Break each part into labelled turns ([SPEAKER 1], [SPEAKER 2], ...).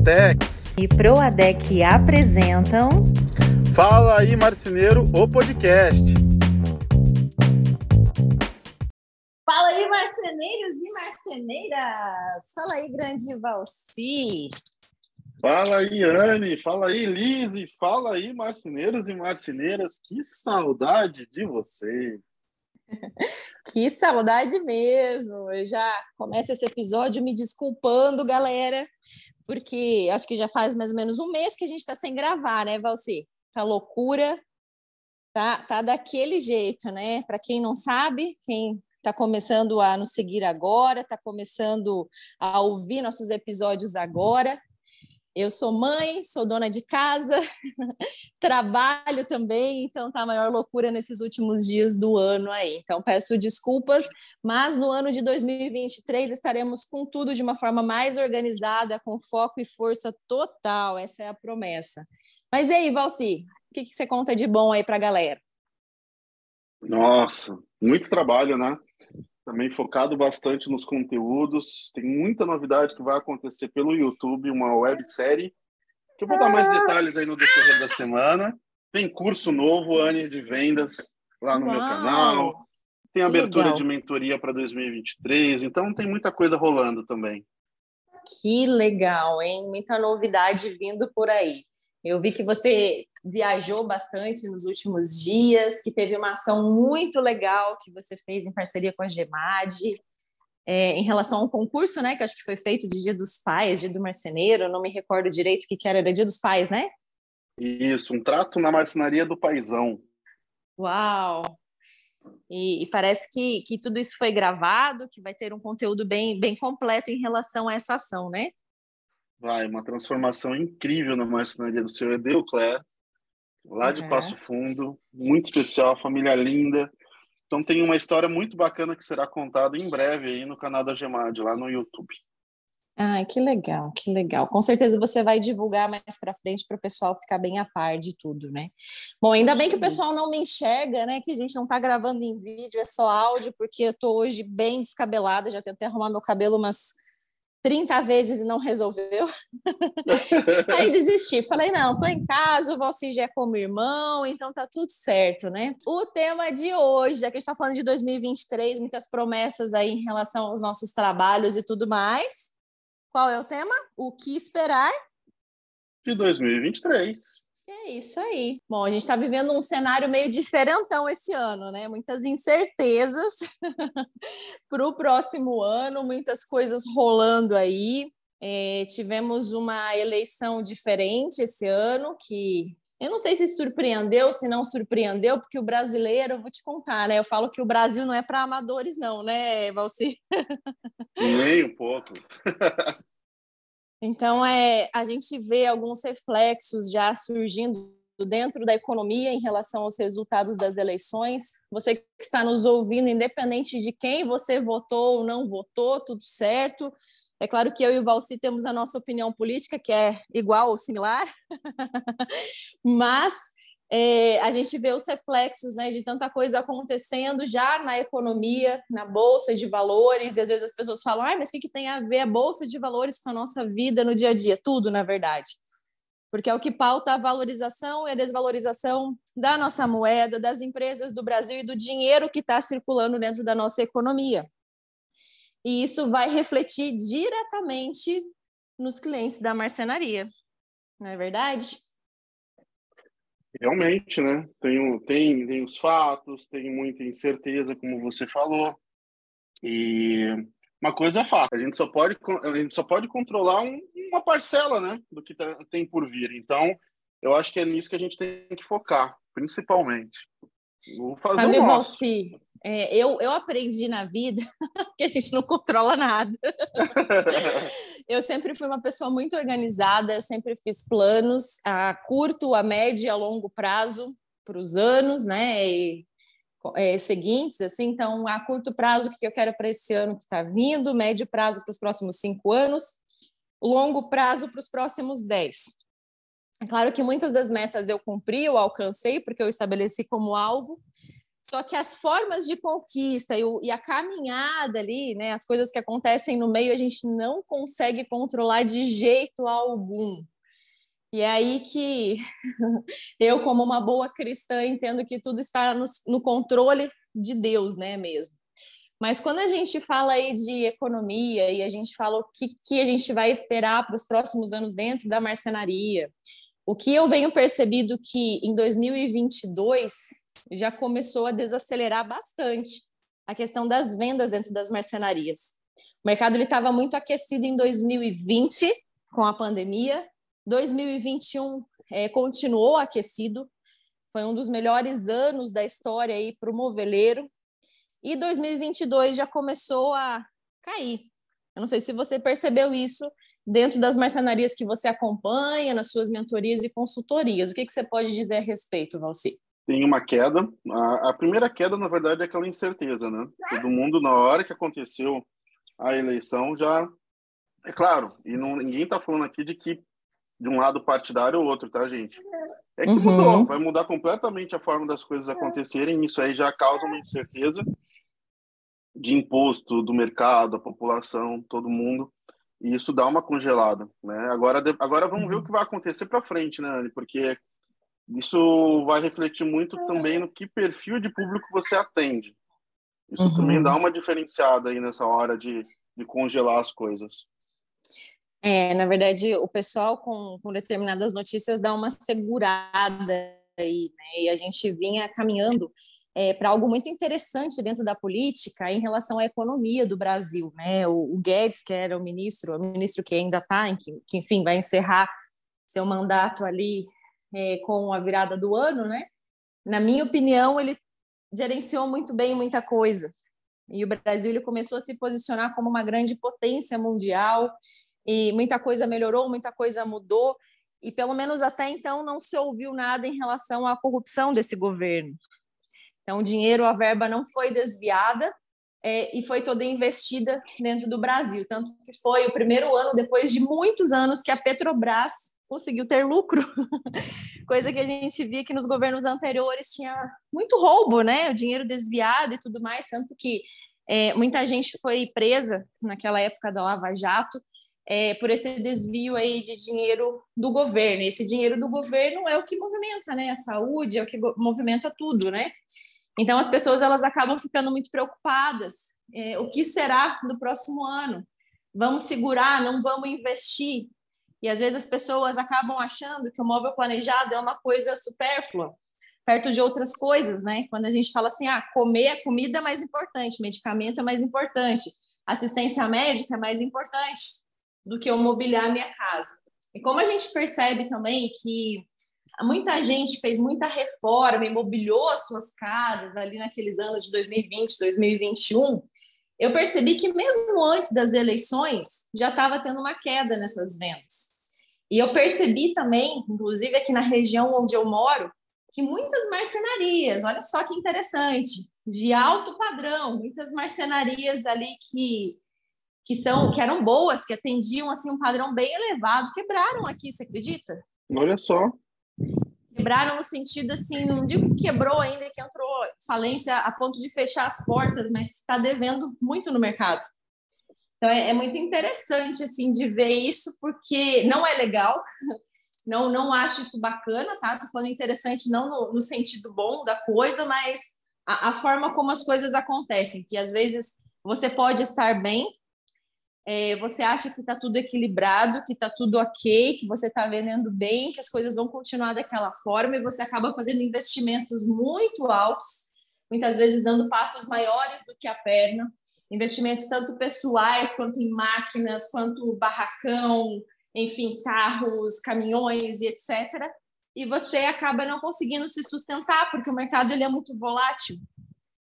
[SPEAKER 1] Proatex
[SPEAKER 2] e Proadec apresentam
[SPEAKER 1] Fala aí Marceneiro, o podcast.
[SPEAKER 2] Fala aí marceneiros e marceneiras. Fala aí grande Valci.
[SPEAKER 1] Fala aí Anne, fala aí Lise, fala aí marceneiros e marceneiras. Que saudade de vocês.
[SPEAKER 2] Que saudade mesmo! Eu já começo esse episódio me desculpando, galera, porque acho que já faz mais ou menos um mês que a gente está sem gravar, né, Valci? Essa loucura tá, tá daquele jeito, né? Para quem não sabe, quem está começando a nos seguir agora, está começando a ouvir nossos episódios agora, eu sou mãe, sou dona de casa, trabalho também, então tá a maior loucura nesses últimos dias do ano aí. Então peço desculpas, mas no ano de 2023 estaremos com tudo de uma forma mais organizada, com foco e força total. Essa é a promessa. Mas e aí, Valci, o que, que você conta de bom aí para a galera?
[SPEAKER 1] Nossa, muito trabalho, né? Também focado bastante nos conteúdos. Tem muita novidade que vai acontecer pelo YouTube, uma websérie, que eu vou dar mais detalhes aí no decorrer da semana. Tem curso novo, Anne, de vendas lá no Uau. meu canal. Tem abertura Legal. de mentoria para 2023, então tem muita coisa rolando também.
[SPEAKER 2] Que legal, hein? Muita novidade vindo por aí. Eu vi que você viajou bastante nos últimos dias, que teve uma ação muito legal que você fez em parceria com a Gemad, é, em relação ao concurso, né, que acho que foi feito de Dia dos Pais, Dia do Marceneiro, não me recordo direito o que, que era, era Dia dos Pais, né?
[SPEAKER 1] Isso, um trato na marcenaria do paizão.
[SPEAKER 2] Uau! E, e, parece que, que tudo isso foi gravado, que vai ter um conteúdo bem, bem completo em relação a essa ação, né?
[SPEAKER 1] Vai, uma transformação incrível na marcenaria do seu Edeucler, lá uhum. de Passo Fundo, muito especial, família linda. Então tem uma história muito bacana que será contada em breve aí no canal da Gemad, lá no YouTube.
[SPEAKER 2] Ah, que legal, que legal. Com certeza você vai divulgar mais para frente para o pessoal ficar bem a par de tudo, né? Bom, ainda bem que o pessoal não me enxerga, né? Que a gente não está gravando em vídeo, é só áudio, porque eu estou hoje bem descabelada, já tentei arrumar meu cabelo umas 30 vezes e não resolveu. Aí desisti. Falei, não, tô em casa, o Valci já é como irmão, então tá tudo certo, né? O tema de hoje, já que a gente tá falando de 2023, muitas promessas aí em relação aos nossos trabalhos e tudo mais. Qual é o tema? O que esperar?
[SPEAKER 1] De 2023.
[SPEAKER 2] É isso aí. Bom, a gente está vivendo um cenário meio diferentão esse ano, né? Muitas incertezas para o próximo ano, muitas coisas rolando aí. É, tivemos uma eleição diferente esse ano, que eu não sei se surpreendeu, se não surpreendeu, porque o brasileiro, eu vou te contar, né? Eu falo que o Brasil não é para amadores, não, né, Valci?
[SPEAKER 1] Nem um pouco.
[SPEAKER 2] Então, é, a gente vê alguns reflexos já surgindo dentro da economia em relação aos resultados das eleições. Você que está nos ouvindo, independente de quem você votou ou não votou, tudo certo. É claro que eu e o Valci temos a nossa opinião política, que é igual ou similar, mas é, a gente vê os reflexos né, de tanta coisa acontecendo já na economia, na bolsa de valores, e às vezes as pessoas falam, ah, mas o que, que tem a ver a bolsa de valores com a nossa vida no dia a dia? Tudo, na verdade. Porque é o que pauta a valorização e a desvalorização da nossa moeda, das empresas do Brasil e do dinheiro que está circulando dentro da nossa economia. E isso vai refletir diretamente nos clientes da marcenaria, não é verdade?
[SPEAKER 1] Realmente, né? Tem, tem, tem os fatos, tem muita incerteza, como você falou. E uma coisa é fato, a gente só pode, a gente só pode controlar um, uma parcela né, do que tá, tem por vir. Então, eu acho que é nisso que a gente tem que focar, principalmente.
[SPEAKER 2] Fazer Sabe, o nosso. É, eu, eu aprendi na vida que a gente não controla nada. eu sempre fui uma pessoa muito organizada, eu sempre fiz planos a curto, a médio e a longo prazo para os anos, né? E, é, seguintes, assim, então a curto prazo o que eu quero para esse ano que está vindo, médio prazo para os próximos cinco anos, longo prazo para os próximos dez. Claro que muitas das metas eu cumpri, eu alcancei, porque eu estabeleci como alvo, Só que as formas de conquista e, o, e, a caminhada ali, né, as coisas que acontecem no meio, a gente não consegue controlar de jeito algum. E é aí que eu, como uma boa cristã, entendo que tudo está no, no controle de Deus, né, mesmo. Mas quando a gente fala aí de economia e a gente fala o que, que a gente vai esperar para os próximos anos dentro da marcenaria, o que eu venho percebido que em 2022 já começou a desacelerar bastante a questão das vendas dentro das marcenarias. O mercado estava muito aquecido em 2020 com a pandemia, 2021 é, continuou aquecido, foi um dos melhores anos da história aí para o moveleiro, e 2022 já começou a cair. Eu não sei se você percebeu isso dentro das marcenarias que você acompanha, nas suas mentorias e consultorias. O que, que você pode dizer a respeito, Valci?
[SPEAKER 1] Tem uma queda. A, a primeira queda, na verdade, é aquela incerteza, né? Todo mundo, na hora que aconteceu a eleição, já. É claro, e não, ninguém está falando aqui de que de um lado partidário ou outro, tá, gente? É que uhum. mudou, vai mudar completamente a forma das coisas acontecerem, isso aí já causa uma incerteza de imposto do mercado, da população, todo mundo, e isso dá uma congelada, né? Agora, agora vamos ver o que vai acontecer para frente, né, Anne? Porque isso vai refletir muito também no que perfil de público você atende. Isso uhum. também dá uma diferenciada aí nessa hora de, de congelar as coisas.
[SPEAKER 2] É, na verdade, o pessoal com, com determinadas notícias dá uma segurada aí, né? E a gente vinha caminhando é, para algo muito interessante dentro da política em relação à economia do Brasil, né? O, o Guedes, que era o ministro, o ministro que ainda está, que, que, enfim vai encerrar seu mandato ali é, com a virada do ano, né? Na minha opinião, ele gerenciou muito bem muita coisa. E o Brasil ele começou a se posicionar como uma grande potência mundial e muita coisa melhorou, muita coisa mudou, e pelo menos até então não se ouviu nada em relação à corrupção desse governo. Então, o dinheiro, a verba não foi desviada é, e foi toda investida dentro do Brasil. Tanto que foi o primeiro ano, depois de muitos anos, que a Petrobras conseguiu ter lucro, coisa que a gente via que nos governos anteriores tinha muito roubo, né? O dinheiro desviado e tudo mais, tanto que é, muita gente foi presa naquela época da Lava Jato é, por esse desvio aí de dinheiro do governo. Esse dinheiro do governo é o que movimenta, né? A saúde é o que movimenta tudo, né? Então as pessoas elas acabam ficando muito preocupadas. É, o que será do próximo ano? Vamos segurar? Não vamos investir? E às vezes as pessoas acabam achando que o móvel planejado é uma coisa supérflua, perto de outras coisas, né? Quando a gente fala assim, ah, comer a comida é mais importante, medicamento é mais importante, assistência médica é mais importante do que eu mobiliar minha casa. E como a gente percebe também que muita gente fez muita reforma, imobiliou as suas casas ali naqueles anos de 2020, 2021, eu percebi que mesmo antes das eleições já estava tendo uma queda nessas vendas. E eu percebi também, inclusive aqui na região onde eu moro, que muitas marcenarias, olha só que interessante, de alto padrão, muitas marcenarias ali que que são que eram boas, que atendiam assim um padrão bem elevado, quebraram aqui, você acredita?
[SPEAKER 1] Olha só.
[SPEAKER 2] Quebraram no sentido assim, não digo que quebrou ainda, que entrou falência a ponto de fechar as portas, mas está devendo muito no mercado. Então é, é, muito interessante assim de ver isso, porque não é legal, não não acho isso bacana, tá? Tô falando interessante não no, no sentido bom da coisa, mas a, a forma como as coisas acontecem, que às vezes você pode estar bem, é, você acha que está tudo equilibrado, que está tudo ok, que você está vendendo bem, que as coisas vão continuar daquela forma e você acaba fazendo investimentos muito altos, muitas vezes dando passos maiores do que a perna, investimentos tanto pessoais quanto em máquinas, quanto barracão, enfim, carros, caminhões e etc. E você acaba não conseguindo se sustentar porque o mercado ele é muito volátil.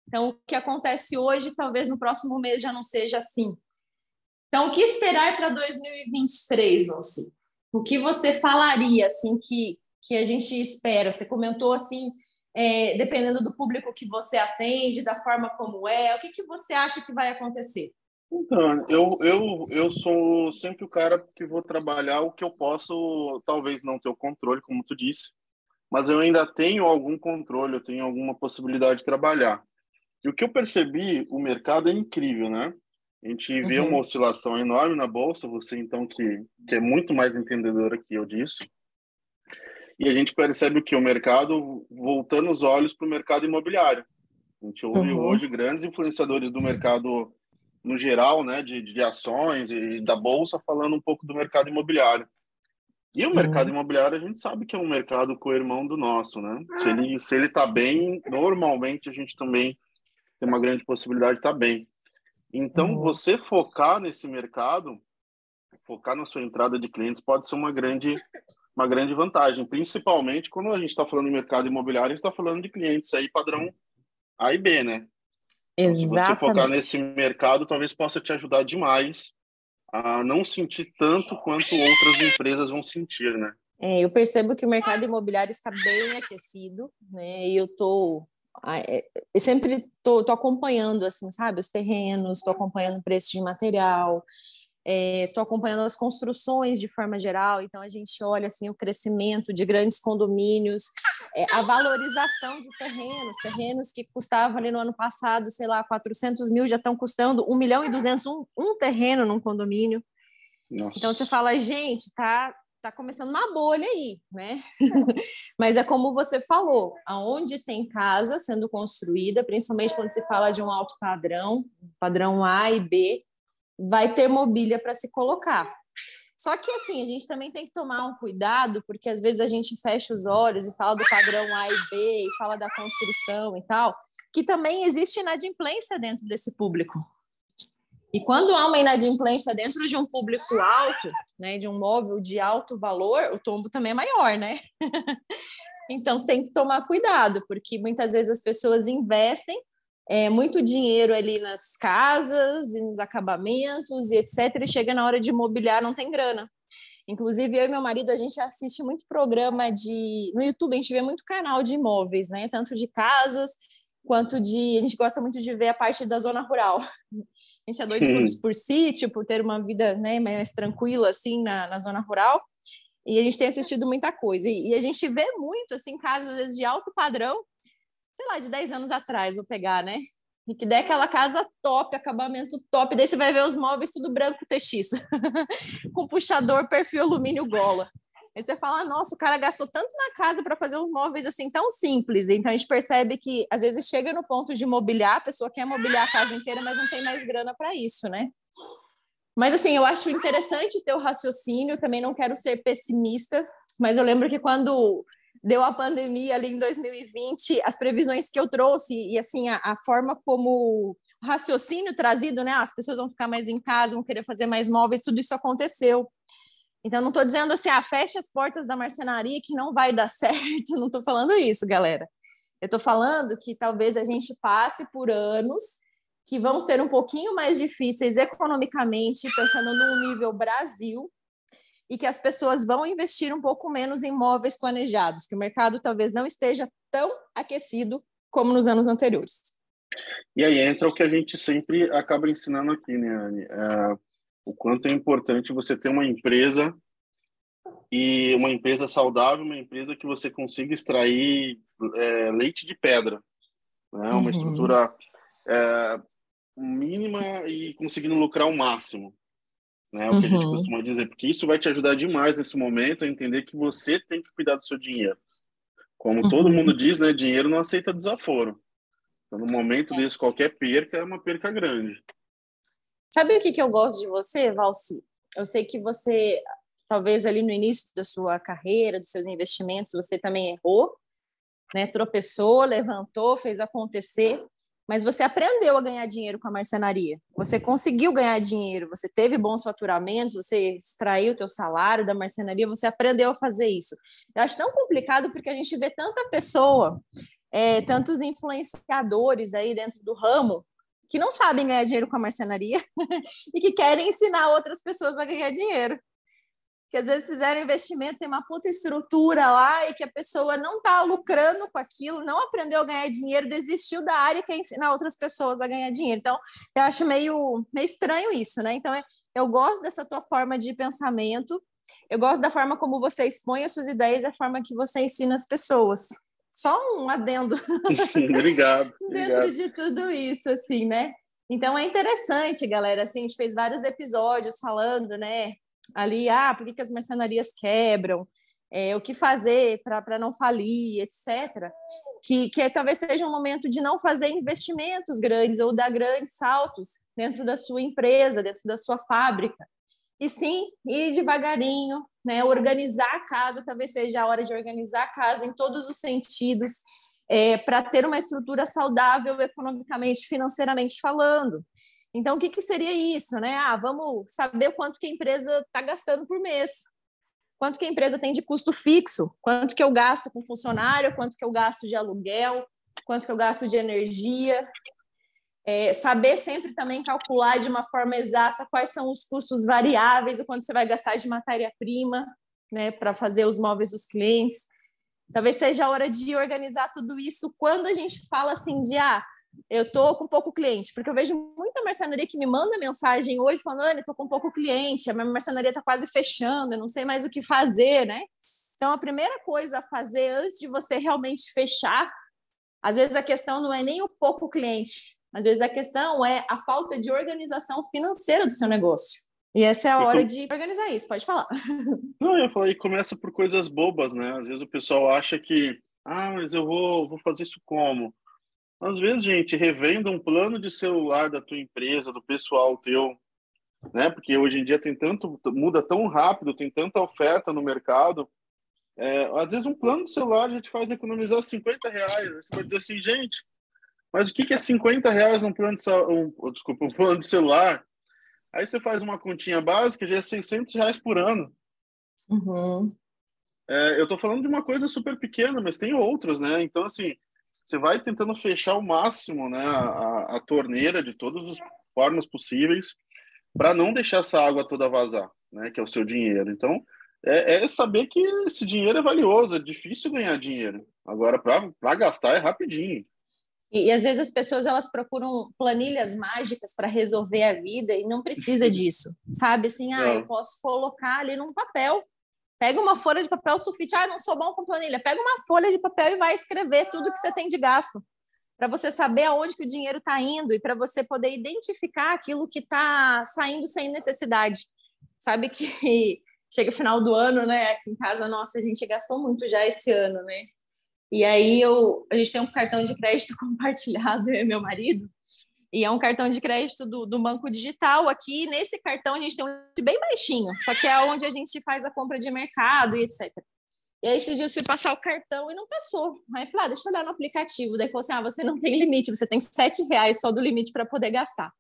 [SPEAKER 2] Então, o que acontece hoje, talvez no próximo mês já não seja assim. Então, o que esperar para 2023, você? O que você falaria, assim, que, que a gente espera? Você comentou, assim, é, dependendo do público que você atende, da forma como é, o que, que você acha que vai acontecer?
[SPEAKER 1] Então, eu, eu, eu sou sempre o cara que vou trabalhar o que eu posso, talvez não ter o controle, como tu disse, mas eu ainda tenho algum controle, eu tenho alguma possibilidade de trabalhar. E o que eu percebi, o mercado é incrível, né? A gente vê uhum. uma oscilação enorme na bolsa, você então que, que é muito mais entendedora que eu disso. E a gente percebe o que? O mercado voltando os olhos para o mercado imobiliário. A gente ouve uhum. hoje grandes influenciadores do mercado no geral, né, de, de ações e da bolsa, falando um pouco do mercado imobiliário. E o mercado uhum. imobiliário a gente sabe que é um mercado co-irmão do nosso, né? Se ele se ele está bem, normalmente a gente também tem uma grande possibilidade de estar tá bem. Então, uhum. você focar nesse mercado, focar na sua entrada de clientes pode ser uma grande uma grande vantagem, principalmente quando a gente está falando de mercado imobiliário, a gente está falando de clientes aí padrão A e B, né?
[SPEAKER 2] Exatamente.
[SPEAKER 1] Se você focar nesse mercado, talvez possa te ajudar demais a não sentir tanto quanto outras empresas vão sentir, né?
[SPEAKER 2] É, eu percebo que o mercado imobiliário está bem aquecido, né? E eu é, eu sempre tô, tô acompanhando assim, sabe, os terrenos, estou acompanhando o preço de material, estou é, acompanhando as construções de forma geral, então a gente olha assim o crescimento de grandes condomínios, é, a valorização de terrenos, terrenos que custavam ali no ano passado, sei lá, 400 mil, já estão custando 1 milhão e 200 um, um terreno num condomínio. Nossa. Então você fala, gente, tá tá começando uma bolha aí, né? Mas é como você falou, aonde tem casa sendo construída, principalmente quando se fala de um alto padrão, padrão A e B, vai ter mobília para se colocar. Só que assim, a gente também tem que tomar um cuidado, porque às vezes a gente fecha os olhos e fala do padrão A e B, e fala da construção e tal, que também existe inadimplência dentro desse público. E quando há uma inadimplência dentro de um público alto, né, de um móvel de alto valor, o tombo também é maior, né? então tem que tomar cuidado, porque muitas vezes as pessoas investem é, muito dinheiro ali nas casas nos acabamentos e etc. E chega na hora de mobiliar, não tem grana. Inclusive, eu e meu marido, a gente assiste muito programa de. No YouTube, a gente vê muito canal de imóveis, né? Tanto de casas quanto de. A gente gosta muito de ver a parte da zona rural. A gente é doido por, por, sítio, por ter uma vida né, mais tranquila, assim, na, na zona rural. E a gente tem assistido muita coisa. E, e a gente vê muito, assim, casas, às vezes, de alto padrão, sei lá, de 10 anos atrás, vou pegar, né? E que der aquela casa top, acabamento top, daí você vai ver os móveis tudo branco TX, com puxador, perfil alumínio gola. Aí você fala, nossa, o cara gastou tanto na casa para fazer uns móveis assim tão simples. Então a gente percebe que às vezes chega no ponto de mobiliar, a pessoa quer mobiliar a casa inteira, mas não tem mais grana para isso, né? Mas assim, eu acho interessante ter o raciocínio, também não quero ser pessimista, mas eu lembro que quando deu a pandemia ali em 2020, as previsões que eu trouxe e assim a, a, forma como o raciocínio trazido, né? As pessoas vão ficar mais em casa, vão querer fazer mais móveis, tudo isso aconteceu. Então não estou dizendo assim, ah, feche as portas da marcenaria que não vai dar certo, não estou falando isso, galera. Eu estou falando que talvez a gente passe por anos que vão ser um pouquinho mais difíceis economicamente, pensando no nível Brasil, e que as pessoas vão investir um pouco menos em móveis planejados, que o mercado talvez não esteja tão aquecido como nos anos anteriores.
[SPEAKER 1] E aí entra o que a gente sempre acaba ensinando aqui, né, Anne? É, o quanto é importante você ter uma empresa e uma empresa saudável, uma empresa que você consiga extrair é, leite de pedra, né? Uma uhum. estrutura é, mínima e conseguindo lucrar o máximo né? É o que a gente uhum. costuma dizer, porque isso vai te ajudar demais nesse momento a entender que você tem que cuidar do seu dinheiro. Como uhum. todo mundo diz, né? Dinheiro não aceita desaforo. Então, no momento desse, qualquer perca é uma perca grande.
[SPEAKER 2] Sabe o que, que eu gosto de você, Valci? Eu sei que você, talvez ali no início da sua carreira, dos seus investimentos, você também errou, né? Tropeçou, levantou, fez acontecer mas você aprendeu a ganhar dinheiro com a marcenaria. Você conseguiu ganhar dinheiro, você teve bons faturamentos, você extraiu o teu salário da marcenaria, você aprendeu a fazer isso. Eu acho tão complicado porque a gente vê tanta pessoa, é, tantos influenciadores aí dentro do ramo que não sabem ganhar dinheiro com a marcenaria e que querem ensinar outras pessoas a ganhar dinheiro que às vezes fizeram investimento, tem uma puta estrutura lá e que a pessoa não está lucrando com aquilo, não aprendeu a ganhar dinheiro, desistiu da área e quer ensinar outras pessoas a ganhar dinheiro. Então, eu acho meio, meio estranho isso, né? Então, eu gosto dessa tua forma de pensamento Eu gosto da forma como você expõe as suas ideias e a forma que você ensina as pessoas. Só um adendo.
[SPEAKER 1] obrigado.
[SPEAKER 2] Dentro
[SPEAKER 1] obrigado.
[SPEAKER 2] de tudo isso, assim, né? Então é interessante, galera. Assim, a gente fez vários episódios falando, né? Ali, ah, por que, que as mercenarias quebram? É, o que fazer para não falir, etc. Que, que talvez seja um momento de não fazer investimentos grandes ou dar grandes saltos dentro da sua empresa, dentro da sua fábrica. E sim, ir devagarinho, né? Organizar a casa, talvez seja a hora de organizar a casa em todos os sentidos, é, para ter uma estrutura saudável economicamente, financeiramente falando. Então, o que, que seria isso, né? Ah, vamos saber quanto que a empresa está gastando por mês, quanto que a empresa tem de custo fixo, quanto que eu gasto com funcionário, quanto que eu gasto de aluguel, quanto que eu gasto de energia. É, saber sempre também calcular de uma forma exata quais são os custos variáveis, o quanto você vai gastar de matéria-prima, né, para fazer os móveis dos clientes. Talvez seja a hora de organizar tudo isso quando a gente fala assim de ah, eu tô com pouco cliente, porque eu vejo muita marcenaria que me manda mensagem hoje falando, Ana, tô com pouco cliente, a minha marcenaria tá quase fechando, eu não sei mais o que fazer, né? Então, a primeira coisa a fazer antes de você realmente fechar, às vezes a questão não é nem o pouco cliente, às vezes a questão é a falta de organização financeira do seu negócio. E essa é a hora de organizar isso, pode falar.
[SPEAKER 1] Não, eu ia falar, e começa por coisas bobas, né? Às vezes o pessoal acha que, ah, mas eu vou, vou fazer isso como? Às vezes, gente, revenda um plano de celular da tua empresa, do pessoal teu, né? Porque hoje em dia tem tanto, muda tão rápido, tem tanta oferta no mercado. É, às vezes um plano de celular a gente faz economizar 50 reais. Você vai dizer assim, gente, mas o que é 50 reais num plano de, um, desculpa, um plano de celular? Aí você faz uma continha básica, já é 600 reais por ano.
[SPEAKER 2] Uhum.
[SPEAKER 1] É, eu estou falando de uma coisa super pequena, mas tem outras, né? Então, assim, você vai tentando fechar ao máximo né, a, a torneira de todas as formas possíveis para não deixar essa água toda vazar, né? Que é o seu dinheiro. Então, é, é saber que esse dinheiro é valioso, é difícil ganhar dinheiro. Agora, para gastar é rapidinho.
[SPEAKER 2] E, e, às vezes as pessoas elas procuram planilhas mágicas para resolver a vida e não precisa disso, sabe? Assim, ah, eu posso colocar ali num papel. Pega uma folha de papel sulfite, ah, não sou bom com planilha. Pega uma folha de papel e vai escrever tudo que você tem de gasto, para você saber aonde que o dinheiro está indo e para você poder identificar aquilo que está saindo sem necessidade. Sabe que chega o final do ano, né? Aqui em casa, nossa, a gente gastou muito já esse ano, né? E aí eu, a gente tem um cartão de crédito compartilhado, eu e meu marido, e é um cartão de crédito do, do banco digital. Aqui, nesse cartão, a gente tem um bem baixinho, só que é onde a gente faz a compra de mercado e etc. E aí, esses dias, fui passar o cartão e não passou. Aí falei, ah, deixa eu olhar no aplicativo. Daí falou assim, ah, você não tem limite, você tem sete reais só do limite para poder gastar.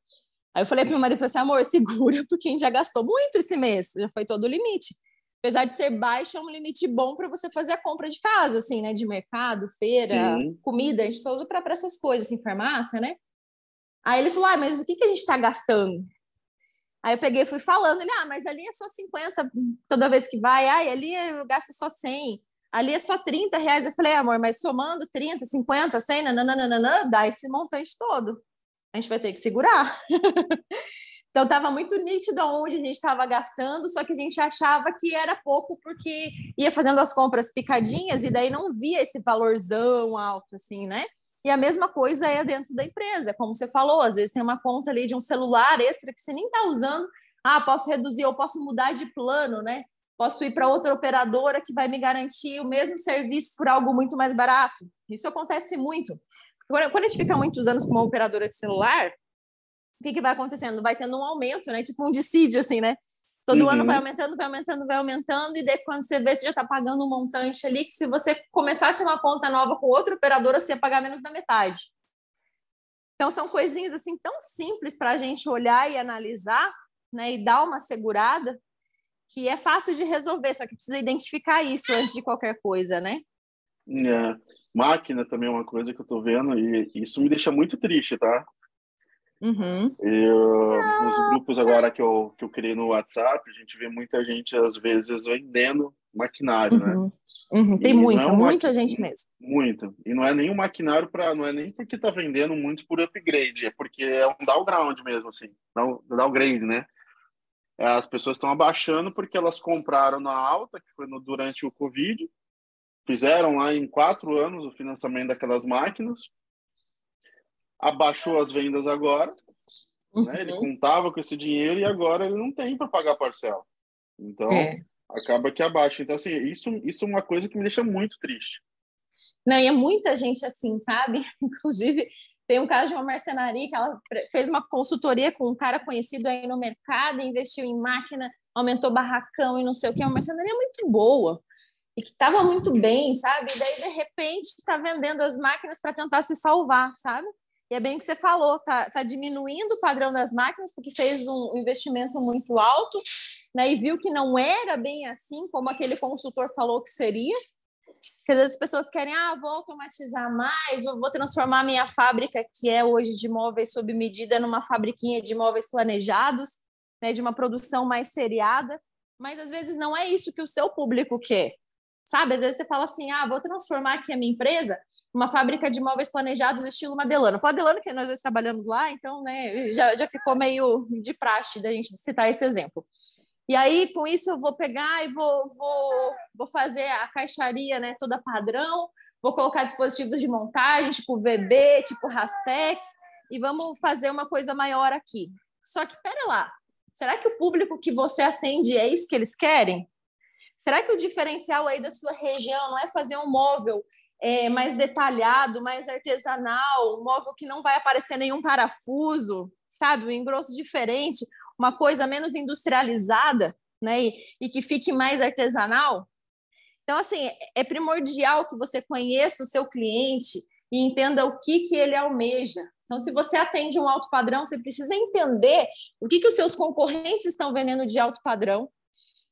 [SPEAKER 2] Aí eu falei para meu marido, falei assim, amor, segura, porque a gente já gastou muito esse mês, já foi todo o limite apesar de ser baixo, é um limite bom para você fazer a compra de casa, assim, né? De mercado, feira, Sim. comida, a gente só usa para essas coisas, assim, farmácia, né? Aí ele falou, ah, mas o que, que a gente está gastando? Aí eu peguei e fui falando, ele, ah, mas ali é só 50 toda vez que vai, ai, ali eu gasto só 100, ali é só 30 reais. Eu falei, amor, mas somando 30, 50, 100, nananana, dá esse montante todo. A gente vai ter que segurar. Então estava muito nítido onde a gente estava gastando, só que a gente achava que era pouco porque ia fazendo as compras picadinhas e daí não via esse valorzão alto assim, né? E a mesma coisa é dentro da empresa, como você falou, às vezes tem uma conta ali de um celular extra que você nem está usando. Ah, posso reduzir, ou posso mudar de plano, né? Posso ir para outra operadora que vai me garantir o mesmo serviço por algo muito mais barato. Isso acontece muito. Quando a gente fica muitos anos com uma operadora de celular, o que, que vai acontecendo? Vai tendo um aumento, né? Tipo um dissídio, assim, né? Todo uhum. ano vai aumentando, vai aumentando, vai aumentando, e daí quando você vê, você já está pagando um montante ali, que se você começasse uma conta nova com outra operadora, você ia pagar menos da metade. Então, são coisinhas assim tão simples para a gente olhar e analisar, né? E dar uma segurada, que é fácil de resolver, só que precisa identificar isso antes de qualquer coisa, né?
[SPEAKER 1] É. Máquina também é uma coisa que eu estou vendo, e isso me deixa muito triste, tá?
[SPEAKER 2] Uhum.
[SPEAKER 1] Eu, nos grupos agora que eu, que eu criei no WhatsApp, a gente vê muita gente, às vezes, vendendo maquinário,
[SPEAKER 2] uhum. né? Uhum. Tem muita, é um muita gente mesmo.
[SPEAKER 1] Muito. E não é nem um maquinário para, não é nem porque tá vendendo muitos por upgrade, é porque é um downgrade mesmo, assim, downgrade, né? As pessoas estão abaixando porque elas compraram na alta, que foi no, durante o Covid, fizeram lá em quatro anos o financiamento daquelas máquinas, abaixou as vendas agora, uhum. né? ele contava com esse dinheiro e agora ele não tem para pagar parcela. Então, é. acaba que abaixa. Então, assim, isso, isso é uma coisa que me deixa muito triste.
[SPEAKER 2] Não, e é muita gente assim, sabe? Inclusive, tem um caso de uma marcenaria que ela fez uma consultoria com um cara conhecido aí no mercado, investiu em máquina, aumentou barracão e não sei o que. É uma marcenaria muito boa e que estava muito bem, sabe? E daí, de repente, está vendendo as máquinas para tentar se salvar, sabe? E é bem que você falou, tá, tá diminuindo o padrão das máquinas porque fez um investimento muito alto, né? E viu que não era bem assim como aquele consultor falou que seria. Porque às vezes as pessoas querem, ah, vou automatizar mais, vou transformar minha fábrica, que é hoje de móveis sob medida, numa fabriquinha de móveis planejados, né, de uma produção mais seriada. Mas às vezes não é isso que o seu público quer. Sabe? Às vezes você fala assim, ah, vou transformar aqui a minha empresa uma fábrica de móveis planejados estilo Madelano. Madelano, que nós dois trabalhamos lá, então, né, já, já ficou meio de praxe da gente citar esse exemplo. E aí, com isso, eu vou pegar e vou, vou, vou fazer a caixaria né, toda padrão, vou colocar dispositivos de montagem, tipo VB, tipo Rastex, e vamos fazer uma coisa maior aqui. Só que, pera lá, será que o público que você atende é isso que eles querem? Será que o diferencial aí da sua região não é fazer um móvel é, mais detalhado, mais artesanal, um móvel que não vai aparecer nenhum parafuso, sabe? Um engrosso diferente, uma coisa menos industrializada, né? E, e que fique mais artesanal. Então, assim, é primordial que você conheça o seu cliente e entenda o que, que ele almeja. Então, se você atende um alto padrão, você precisa entender o que, que os seus concorrentes estão vendendo de alto padrão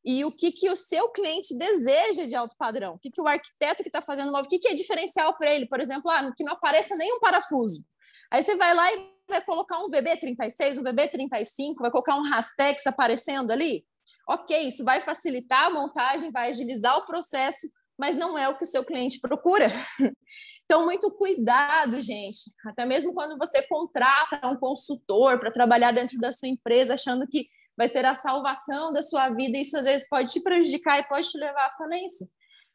[SPEAKER 2] e o que, que o seu cliente deseja de alto padrão, o que, que o arquiteto que está fazendo móvel, o que, que é diferencial para ele, por exemplo, ah, que não apareça nenhum parafuso. Aí você vai lá e vai colocar um VB36, um VB35, vai colocar um Rastex aparecendo ali. Ok, isso vai facilitar a montagem, vai agilizar o processo, mas não é o que o seu cliente procura. Então, muito cuidado, gente. Até mesmo quando você contrata um consultor para trabalhar dentro da sua empresa, achando que vai ser a salvação da sua vida, e isso às vezes pode te prejudicar e pode te levar à falência.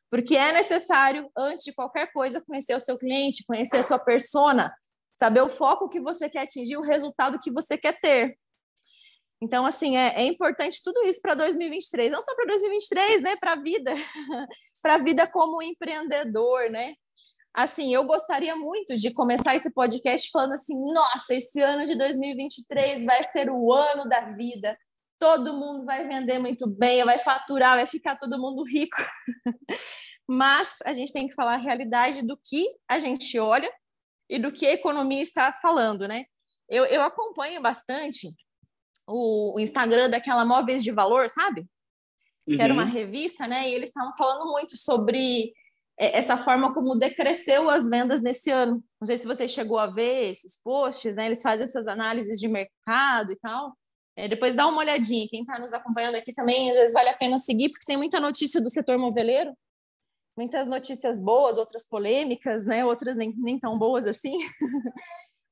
[SPEAKER 2] Porque é necessário, antes de qualquer coisa, conhecer o seu cliente, conhecer a sua persona, saber o foco que você quer atingir, o resultado que você quer ter. Então, assim, é, é importante tudo isso para 2023, não só para 2023, né? Para a vida, para a vida como empreendedor, né? Assim, eu gostaria muito de começar esse podcast falando assim: nossa, esse ano de 2023 vai ser o ano da vida, todo mundo vai vender muito bem, vai faturar, vai ficar todo mundo rico. Mas a gente tem que falar a realidade do que a gente olha e do que a economia está falando, né? Eu, eu acompanho bastante o, o Instagram daquela Móveis de Valor, sabe? Uhum. Que era uma uhum. revista, né? E eles estavam falando muito sobre é, essa forma como decresceu as vendas nesse ano. Não sei se você chegou a ver esses posts, né? Eles fazem essas análises de mercado e tal. É, depois dá uma olhadinha. Quem está nos acompanhando aqui também, às vezes vale a pena seguir, porque tem muita notícia do setor moveleiro, muitas notícias boas, outras polêmicas, né? Outras nem, nem tão boas assim.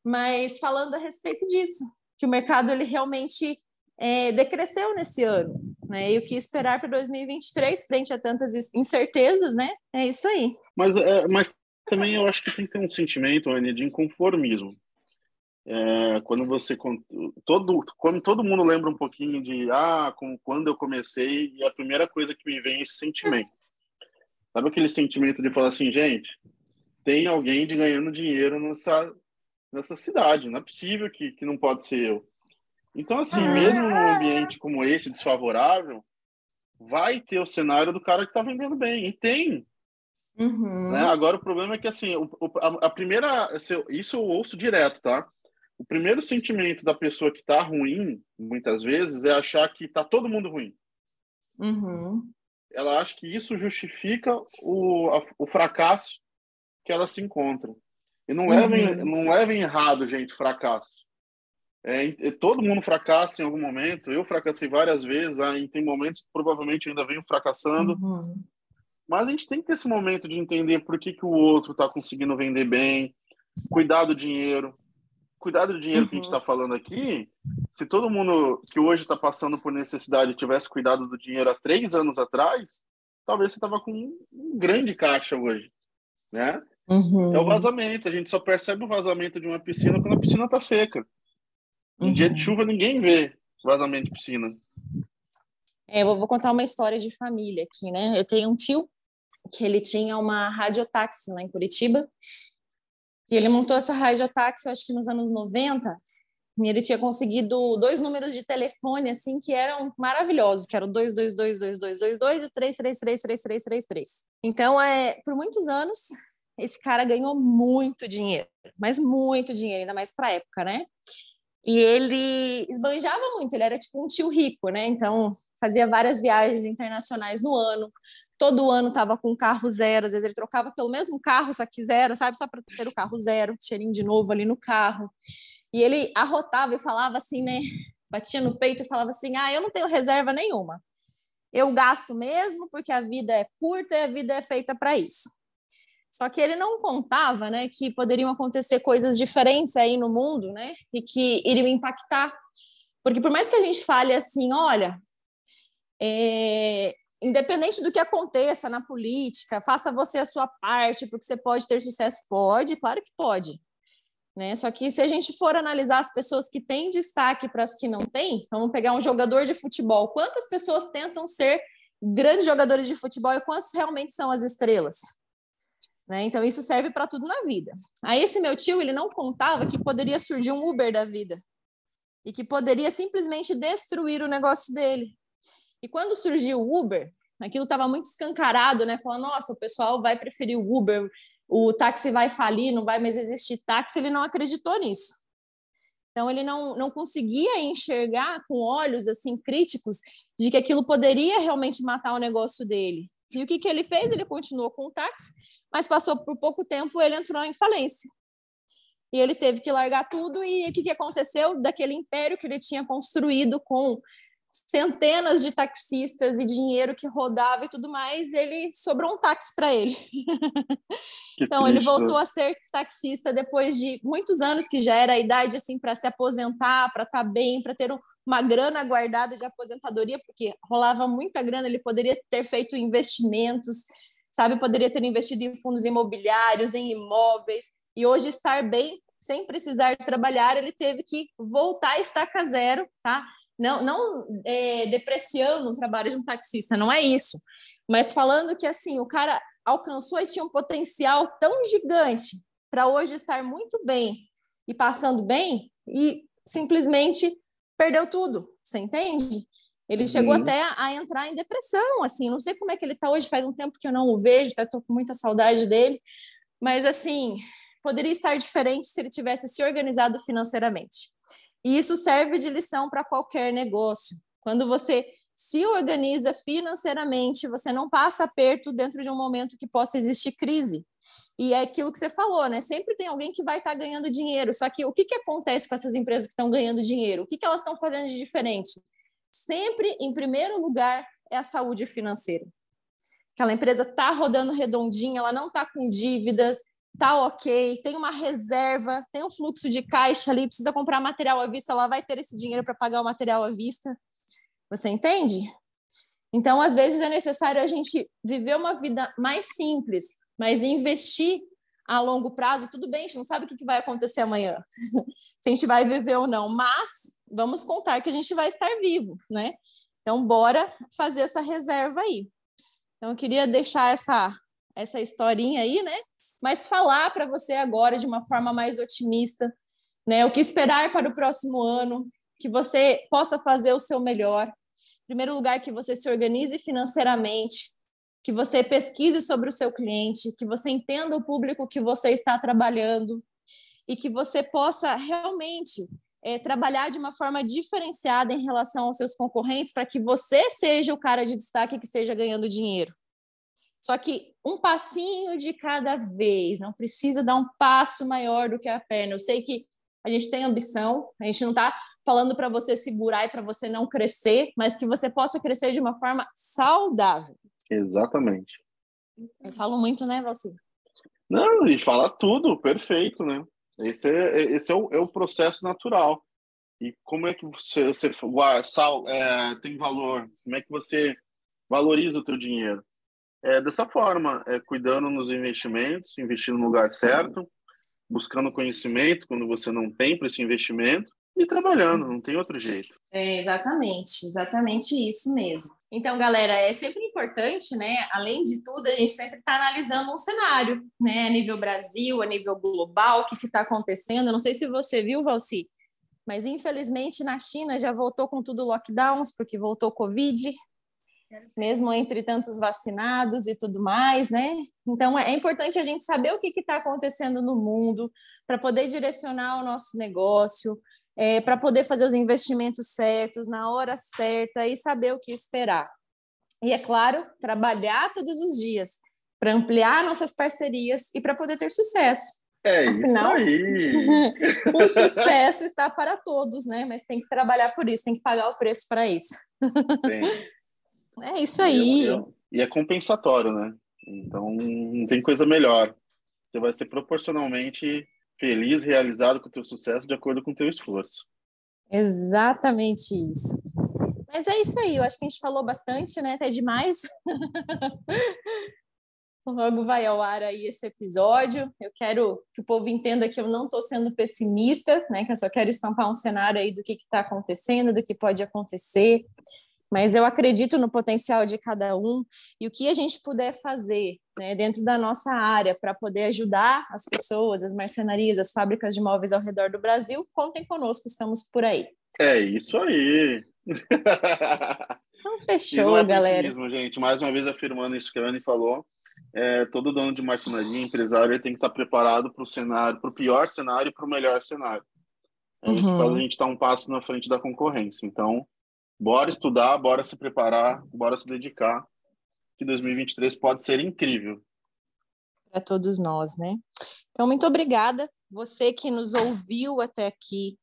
[SPEAKER 2] Mas falando a respeito disso, que o mercado ele realmente é, decresceu nesse ano, né? E o que esperar para 2023 frente a tantas incertezas, né? É isso aí.
[SPEAKER 1] Mas, é, mas também eu acho que tem que ter um sentimento, Anny, de inconformismo. É, quando você todo quando todo mundo lembra um pouquinho de ah como quando eu comecei e a primeira coisa que me vem é esse sentimento sabe aquele sentimento de falar assim gente tem alguém de ganhando dinheiro nessa nessa cidade não é possível que, que não pode ser eu então assim ah. mesmo num ambiente como esse desfavorável vai ter o cenário do cara que está vendendo bem e tem uhum. né? agora o problema é que assim o, a, a primeira isso eu ouço direto tá o primeiro sentimento da pessoa que está ruim, muitas vezes, é achar que está todo mundo ruim.
[SPEAKER 2] Uhum.
[SPEAKER 1] Ela acha que isso justifica o, a, o fracasso que ela se encontra. E não levem, uhum. não levem errado, gente, fracasso. É, é, todo mundo fracassa em algum momento. Eu fracassei várias vezes. Aí tem momentos que provavelmente ainda venho fracassando. Uhum. Mas a gente tem que ter esse momento de entender por que, que o outro está conseguindo vender bem, cuidar do dinheiro, cuidar do dinheiro uhum. que a gente está uhum. falando aqui se todo mundo que hoje está passando por necessidade tivesse cuidado do dinheiro há três anos atrás, talvez você estava com um grande caixa hoje, né? Uhum. É o vazamento. A gente só percebe o vazamento de uma piscina quando a piscina está seca. Em uhum. dia de uhum. chuva, ninguém vê vazamento de piscina.
[SPEAKER 2] É, eu vou contar uma história de família aqui, né? Eu tenho um tio que ele tinha uma radiotáxi lá em Curitiba. E ele montou essa radiotáxi, acho que nos anos 90, e ele tinha conseguido dois números de telefone, assim, que eram maravilhosos, que eram o 2222222 e o 3333333. Então, é, por muitos anos, esse cara ganhou muito dinheiro, mas muito dinheiro, ainda mais para época, né? E ele esbanjava muito, ele era tipo um tio rico, né? Então, fazia várias viagens internacionais no ano, todo ano estava com carro zero, às vezes ele trocava pelo mesmo carro, só que zero, sabe? Só para ter o carro zero, cheirinho de novo ali no carro. E ele arrotava e falava assim, né? Batia no peito e falava assim: ah, eu não tenho reserva nenhuma. Eu gasto mesmo porque a vida é curta e a vida é feita para isso. Só que ele não contava, né, que poderiam acontecer coisas diferentes aí no mundo, né, e que iriam impactar. Porque por mais que a gente fale assim, olha, é, independente do que aconteça na política, faça você a sua parte, porque você pode ter sucesso. Pode, claro que pode. Né? Só que se a gente for analisar as pessoas que têm destaque para as que não têm, vamos pegar um jogador de futebol. Quantas pessoas tentam ser grandes jogadores de futebol e quantos realmente são as estrelas? Né? Então, isso serve para tudo na vida. Aí, esse meu tio, ele não contava que poderia surgir um Uber da vida e que poderia simplesmente destruir o negócio dele. E quando surgiu o Uber, aquilo estava muito escancarado, né? Falando, nossa, o pessoal vai preferir o Uber, o táxi vai falir, não vai mais existir táxi. Ele não acreditou nisso. Então ele não, não conseguia enxergar com olhos assim críticos de que aquilo poderia realmente matar o negócio dele. E o que, que ele fez? Ele continuou com o táxi, mas passou por pouco tempo ele entrou em falência. E ele teve que largar tudo. E o que, que aconteceu? Daquele império que ele tinha construído com centenas de taxistas e dinheiro que rodava e tudo mais, ele sobrou um táxi para ele. então triste. ele voltou a ser taxista depois de muitos anos que já era a idade assim para se aposentar, para estar tá bem, para ter uma grana guardada de aposentadoria, porque rolava muita grana, ele poderia ter feito investimentos, sabe, poderia ter investido em fundos imobiliários, em imóveis, e hoje estar bem sem precisar trabalhar, ele teve que voltar a estaca zero, tá? Não, não é, depreciando o trabalho de um taxista, não é isso. Mas falando que assim, o cara alcançou e tinha um potencial tão gigante para hoje estar muito bem e passando bem e simplesmente perdeu tudo, você entende? Ele uhum. chegou até a entrar em depressão, assim, não sei como é que ele está hoje, faz um tempo que eu não o vejo, até estou com muita saudade dele, mas assim, poderia estar diferente se ele tivesse se organizado financeiramente. E isso serve de lição para qualquer negócio. Quando você se organiza financeiramente, você não passa aperto dentro de um momento que possa existir crise. E é aquilo que você falou, né? Sempre tem alguém que vai estar tá ganhando dinheiro. Só que o que, que acontece com essas empresas que estão ganhando dinheiro? O que, que elas estão fazendo de diferente? Sempre, em primeiro lugar, é a saúde financeira. Aquela empresa está rodando redondinha, ela não está com dívidas, tá ok, tem uma reserva, tem um fluxo de caixa ali, precisa comprar material à vista, ela vai ter esse dinheiro para pagar o material à vista. Você entende? Então, às vezes é necessário a gente viver uma vida mais simples, mas investir a longo prazo, tudo bem, a gente não sabe o que vai acontecer amanhã, se a gente vai viver ou não, mas vamos contar que a gente vai estar vivo, né? Então, bora fazer essa reserva aí. Então, eu queria deixar essa, essa historinha aí, né? Mas falar para você agora de uma forma mais otimista, né? O que esperar para o próximo ano, que você possa fazer o seu melhor. Em primeiro lugar, que você se organize financeiramente, que você pesquise sobre o seu cliente, que você entenda o público que você está trabalhando e que você possa realmente é, trabalhar de uma forma diferenciada em relação aos seus concorrentes para que você seja o cara de destaque que esteja ganhando dinheiro. Só que um passinho de cada vez, não precisa dar um passo maior do que a perna. Eu sei que a gente tem ambição, a gente não está falando para você segurar e para você não crescer, mas que você possa crescer de uma forma saudável.
[SPEAKER 1] Exatamente.
[SPEAKER 2] Eu falo muito, né, você?
[SPEAKER 1] Não, a gente fala tudo, perfeito, né? Esse é, esse é, o, é o processo natural. E como é que você, você sal, é, tem valor? Como é que você valoriza o teu dinheiro? É dessa forma, é, cuidando nos investimentos, investindo no lugar certo, buscando conhecimento quando você não tem para esse investimento e trabalhando, não tem outro jeito.
[SPEAKER 2] É exatamente, exatamente isso mesmo. Então, galera, é sempre importante, né? Além de tudo, a gente sempre está analisando um cenário, né? A nível Brasil, a nível global, o que está acontecendo. não sei se você viu, Valci, mas infelizmente na China já voltou com tudo lockdowns, porque voltou Covid, mesmo entre tantos vacinados e tudo mais, né? Então é importante a gente saber o que está acontecendo no mundo para poder direcionar o nosso negócio, é, para poder fazer os investimentos certos na hora certa e saber o que esperar. E é claro, trabalhar todos os dias para ampliar nossas parcerias e para poder ter sucesso.
[SPEAKER 1] É Afinal, isso aí.
[SPEAKER 2] o sucesso está para todos, né? Mas tem que trabalhar por isso, tem que pagar o preço para isso. Tem. É isso aí.
[SPEAKER 1] E é, e é compensatório, né? Então, não tem coisa melhor. Você vai ser proporcionalmente feliz, realizado com o teu sucesso de acordo com o teu esforço.
[SPEAKER 2] Exatamente isso. Mas é isso aí, eu acho que a gente falou bastante, né? Até demais. Logo vai ao ar aí esse episódio. Eu quero que o povo entenda que eu não estou sendo pessimista, né? Que eu só quero estampar um cenário aí do que está acontecendo, do que pode acontecer mas eu acredito no potencial de cada um e o que a gente puder fazer né, dentro da nossa área para poder ajudar as pessoas, as marcenarias, as fábricas de móveis ao redor do Brasil, contem conosco, estamos por aí.
[SPEAKER 1] É isso aí.
[SPEAKER 2] Então fechou, é galera.
[SPEAKER 1] gente. Mais uma vez afirmando isso que a Anne falou. É, todo dono de marcenaria, empresário, tem que estar preparado para o cenário, para o pior cenário e para o melhor cenário. É isso uhum. a gente estar um passo na frente da concorrência. Então, Bora estudar, bora se preparar, bora se dedicar, que 2023 pode ser incrível.
[SPEAKER 2] Para todos nós, né? Então, muito obrigada. Você que nos ouviu até aqui,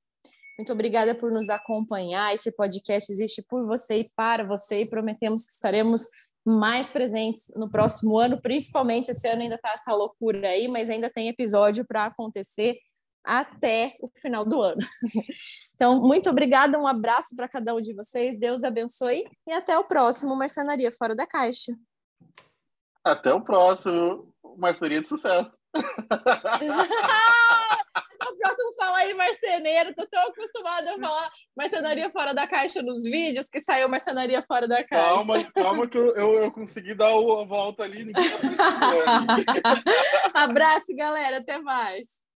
[SPEAKER 2] muito obrigada por nos acompanhar. Esse podcast existe por você e para você, e prometemos que estaremos mais presentes no próximo ano, principalmente esse ano ainda está essa loucura aí, mas ainda tem episódio para acontecer até o final do ano. Então, muito obrigada, um abraço para cada um de vocês, Deus abençoe e até o próximo Marcenaria Fora da Caixa.
[SPEAKER 1] Até o próximo Marcenaria de Sucesso.
[SPEAKER 2] o próximo fala aí marceneiro, tô tão acostumada a falar marcenaria fora da caixa nos vídeos que saiu marcenaria fora da caixa.
[SPEAKER 1] Calma, calma que eu, eu, eu consegui dar a volta ali. Ninguém
[SPEAKER 2] Abraço, galera, até mais.